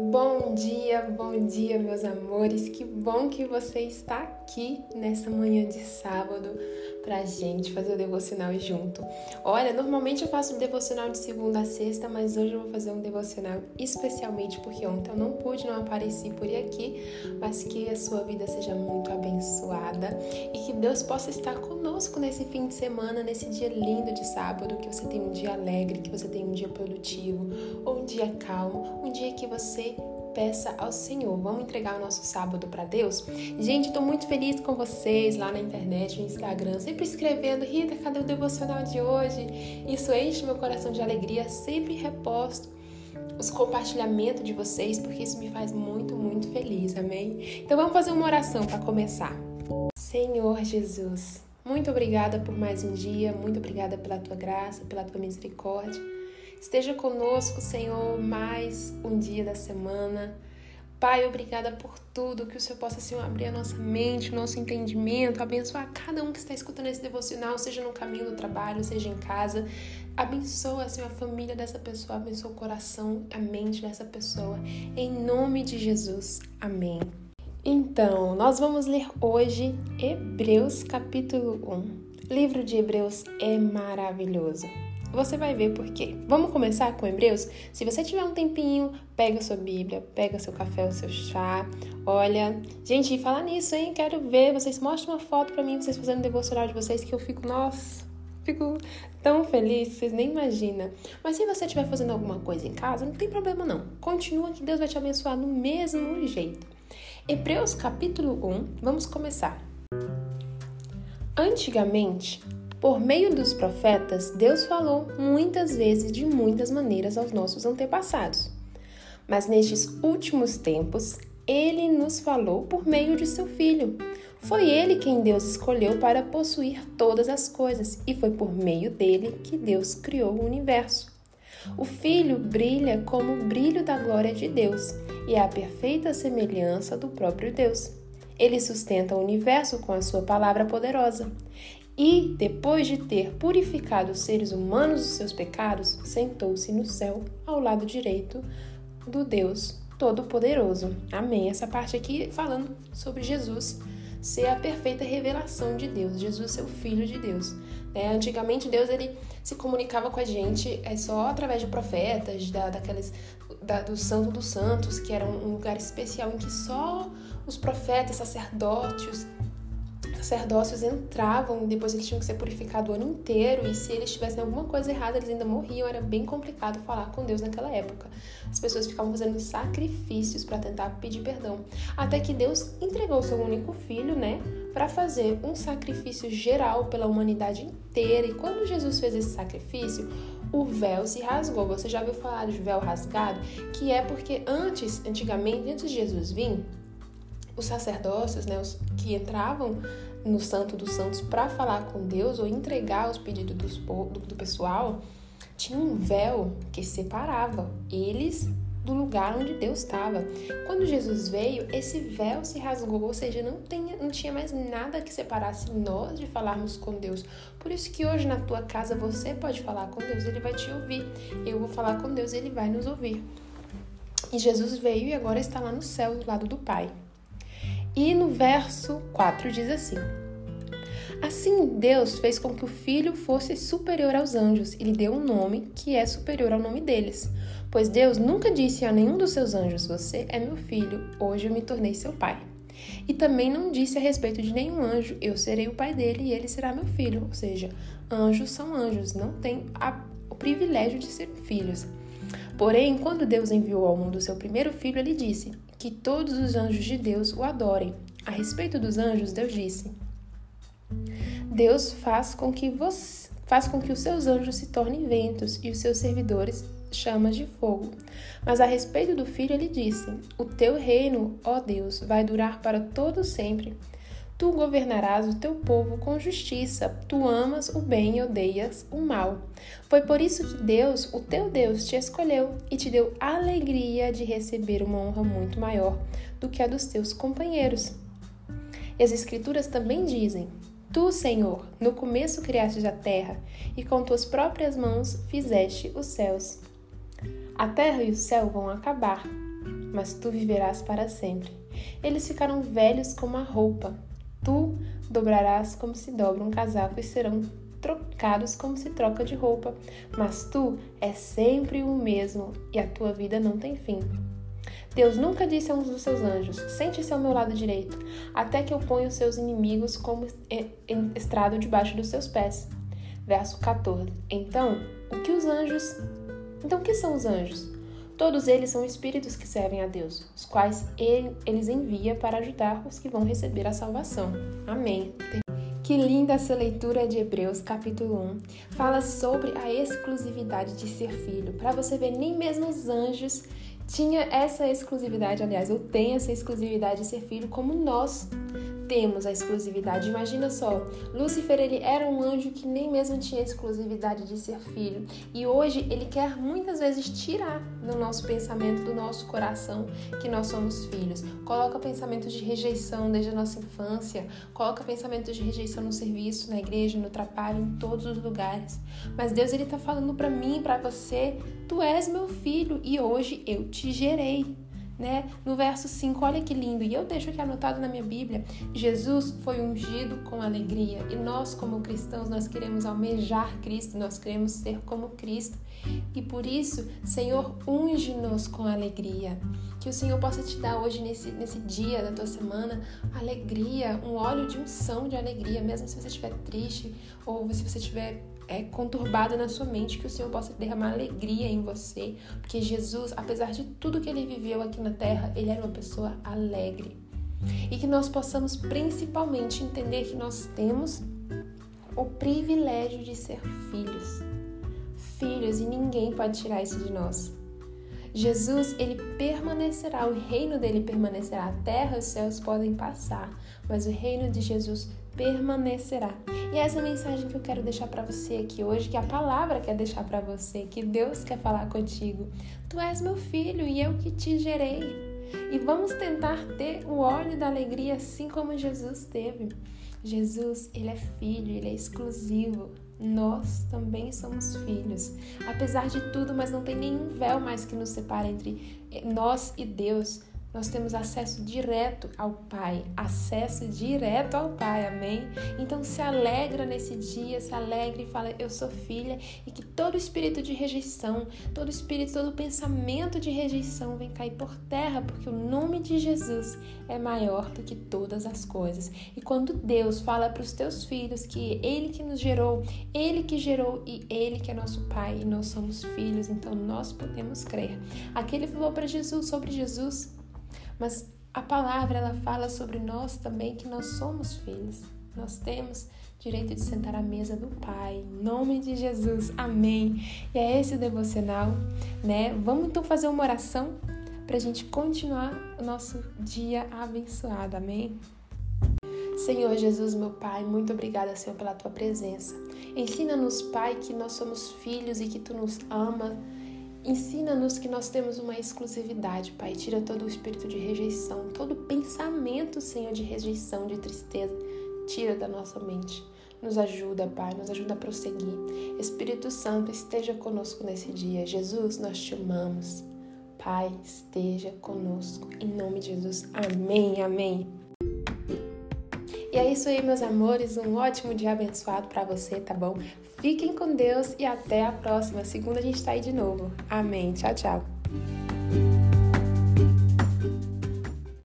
Bom dia, bom dia, meus amores. Que bom que você está aqui nessa manhã de sábado pra gente fazer o devocional junto. Olha, normalmente eu faço um devocional de segunda a sexta, mas hoje eu vou fazer um devocional especialmente porque ontem eu não pude, não apareci por aqui, mas que a sua vida seja muito abençoada e que Deus possa estar conosco nesse fim de semana, nesse dia lindo de sábado, que você tenha um dia alegre, que você tenha um dia produtivo, ou um dia calmo, um dia que você peça ao Senhor. Vamos entregar o nosso sábado para Deus? Gente, estou muito feliz com vocês lá na internet, no Instagram, sempre escrevendo: Rita, cadê o devocional de hoje? Isso enche meu coração de alegria, sempre reposto os compartilhamentos de vocês, porque isso me faz muito, muito feliz, amém? Então vamos fazer uma oração para começar. Senhor Jesus, muito obrigada por mais um dia, muito obrigada pela tua graça, pela tua misericórdia. Esteja conosco, Senhor, mais um dia da semana. Pai, obrigada por tudo, que o Senhor possa, Senhor, abrir a nossa mente, o nosso entendimento, abençoar cada um que está escutando esse devocional, seja no caminho do trabalho, seja em casa. Abençoa, Senhor, a família dessa pessoa, abençoa o coração, a mente dessa pessoa. Em nome de Jesus. Amém. Então, nós vamos ler hoje Hebreus capítulo 1. O livro de Hebreus é maravilhoso. Você vai ver por quê. Vamos começar com Hebreus? Se você tiver um tempinho, pega sua Bíblia, pega seu café, o seu chá. Olha, gente, falar nisso, hein? Quero ver. Vocês mostrem uma foto para mim, vocês fazendo o devocional de vocês, que eu fico, nossa, fico tão feliz, vocês nem imaginam. Mas se você estiver fazendo alguma coisa em casa, não tem problema não. Continua que Deus vai te abençoar do mesmo jeito. Hebreus capítulo 1, vamos começar. Antigamente, por meio dos profetas, Deus falou muitas vezes de muitas maneiras aos nossos antepassados. Mas nestes últimos tempos, ele nos falou por meio de seu filho. Foi ele quem Deus escolheu para possuir todas as coisas, e foi por meio dele que Deus criou o universo. O Filho brilha como o brilho da glória de Deus e é a perfeita semelhança do próprio Deus. Ele sustenta o universo com a sua palavra poderosa. E, depois de ter purificado os seres humanos dos seus pecados, sentou-se no céu ao lado direito do Deus Todo-Poderoso. Amém. Essa parte aqui falando sobre Jesus ser a perfeita revelação de Deus, Jesus ser o Filho de Deus. É, antigamente Deus ele se comunicava com a gente é só através de profetas, da, daqueles da, do Santo dos Santos, que era um lugar especial em que só os profetas, sacerdotes, sacerdócios entravam, depois eles tinham que ser purificados o ano inteiro, e se eles tivessem alguma coisa errada, eles ainda morriam. Era bem complicado falar com Deus naquela época. As pessoas ficavam fazendo sacrifícios para tentar pedir perdão. Até que Deus entregou seu único filho, né, para fazer um sacrifício geral pela humanidade inteira. E quando Jesus fez esse sacrifício, o véu se rasgou. Você já ouviu falar de véu rasgado? Que é porque antes, antigamente, antes de Jesus vir, os sacerdócios, né, os que entravam no Santo dos Santos para falar com Deus ou entregar os pedidos do, do pessoal, tinha um véu que separava eles do lugar onde Deus estava. Quando Jesus veio, esse véu se rasgou, ou seja, não, não tinha mais nada que separasse nós de falarmos com Deus. Por isso que hoje na tua casa você pode falar com Deus, ele vai te ouvir. Eu vou falar com Deus, ele vai nos ouvir. E Jesus veio e agora está lá no céu, do lado do Pai. E no verso 4 diz assim: Assim Deus fez com que o filho fosse superior aos anjos e lhe deu um nome que é superior ao nome deles. Pois Deus nunca disse a nenhum dos seus anjos: Você é meu filho, hoje eu me tornei seu pai. E também não disse a respeito de nenhum anjo: Eu serei o pai dele e ele será meu filho. Ou seja, anjos são anjos, não têm a, o privilégio de ser filhos. Porém, quando Deus enviou ao mundo seu primeiro filho, ele disse: que todos os anjos de Deus o adorem. A respeito dos anjos, Deus disse: Deus faz com que você, faz com que os seus anjos se tornem ventos e os seus servidores chamas de fogo. Mas a respeito do filho, ele disse: O teu reino, ó Deus, vai durar para todo sempre. Tu governarás o teu povo com justiça. Tu amas o bem e odeias o mal. Foi por isso que Deus, o teu Deus, te escolheu e te deu alegria de receber uma honra muito maior do que a dos teus companheiros. E as Escrituras também dizem: Tu, Senhor, no começo criaste a terra e com tuas próprias mãos fizeste os céus. A terra e o céu vão acabar, mas tu viverás para sempre. Eles ficarão velhos como a roupa. Tu dobrarás como se dobra um casaco e serão trocados como se troca de roupa. Mas tu és sempre o mesmo e a tua vida não tem fim. Deus nunca disse a um dos seus anjos: Sente-se ao meu lado direito, até que eu ponha os seus inimigos como estrado debaixo dos seus pés. Verso 14. Então, o que os anjos. Então, o que são os anjos? Todos eles são espíritos que servem a Deus, os quais ele, eles envia para ajudar os que vão receber a salvação. Amém. Que linda essa leitura de Hebreus, capítulo 1. Fala sobre a exclusividade de ser filho. Para você ver, nem mesmo os anjos tinha essa exclusividade, aliás, eu tenho essa exclusividade de ser filho como nós temos a exclusividade. Imagina só, Lúcifer ele era um anjo que nem mesmo tinha exclusividade de ser filho. E hoje ele quer muitas vezes tirar do nosso pensamento, do nosso coração, que nós somos filhos. Coloca pensamentos de rejeição desde a nossa infância, coloca pensamentos de rejeição no serviço, na igreja, no trabalho, em todos os lugares. Mas Deus ele tá falando para mim, para você, tu és meu filho e hoje eu te gerei né? No verso 5, olha que lindo, e eu deixo aqui anotado na minha Bíblia: Jesus foi ungido com alegria, e nós, como cristãos, nós queremos almejar Cristo, nós queremos ser como Cristo, e por isso, Senhor, unge-nos com alegria. Que o Senhor possa te dar hoje, nesse, nesse dia da tua semana, alegria, um óleo de unção de alegria, mesmo se você estiver triste ou se você estiver é, conturbado na sua mente, que o Senhor possa derramar alegria em você, porque Jesus, apesar de tudo que ele viveu aqui na terra, ele era uma pessoa alegre. E que nós possamos principalmente entender que nós temos o privilégio de ser filhos. Filhos, e ninguém pode tirar isso de nós. Jesus, ele permanecerá, o reino dele permanecerá. A terra e os céus podem passar, mas o reino de Jesus permanecerá. E essa é a mensagem que eu quero deixar para você aqui hoje, que a palavra quer deixar para você, que Deus quer falar contigo. Tu és meu filho e eu que te gerei. E vamos tentar ter o óleo da alegria assim como Jesus teve. Jesus, ele é filho, ele é exclusivo. Nós também somos filhos. Apesar de tudo, mas não tem nenhum véu mais que nos separe entre nós e Deus nós temos acesso direto ao Pai, acesso direto ao Pai, amém? Então se alegra nesse dia, se alegre e fala: Eu sou filha, e que todo espírito de rejeição, todo espírito, todo pensamento de rejeição vem cair por terra, porque o nome de Jesus é maior do que todas as coisas. E quando Deus fala para os teus filhos que Ele que nos gerou, Ele que gerou e Ele que é nosso Pai, e nós somos filhos, então nós podemos crer. Aquele falou para Jesus sobre Jesus mas a palavra ela fala sobre nós também que nós somos filhos. Nós temos direito de sentar à mesa do Pai. Em nome de Jesus. Amém. E é esse o devocional, né? Vamos então fazer uma oração para a gente continuar o nosso dia abençoado. Amém. Senhor Jesus, meu Pai, muito obrigada, Senhor, pela tua presença. Ensina-nos, Pai, que nós somos filhos e que tu nos ama Ensina-nos que nós temos uma exclusividade, Pai. Tira todo o espírito de rejeição, todo pensamento, Senhor, de rejeição, de tristeza. Tira da nossa mente. Nos ajuda, Pai, nos ajuda a prosseguir. Espírito Santo, esteja conosco nesse dia. Jesus, nós te amamos. Pai, esteja conosco. Em nome de Jesus. Amém, amém. E é isso aí, meus amores. Um ótimo dia abençoado para você, tá bom? Fiquem com Deus e até a próxima. Segunda a gente tá aí de novo. Amém. Tchau, tchau.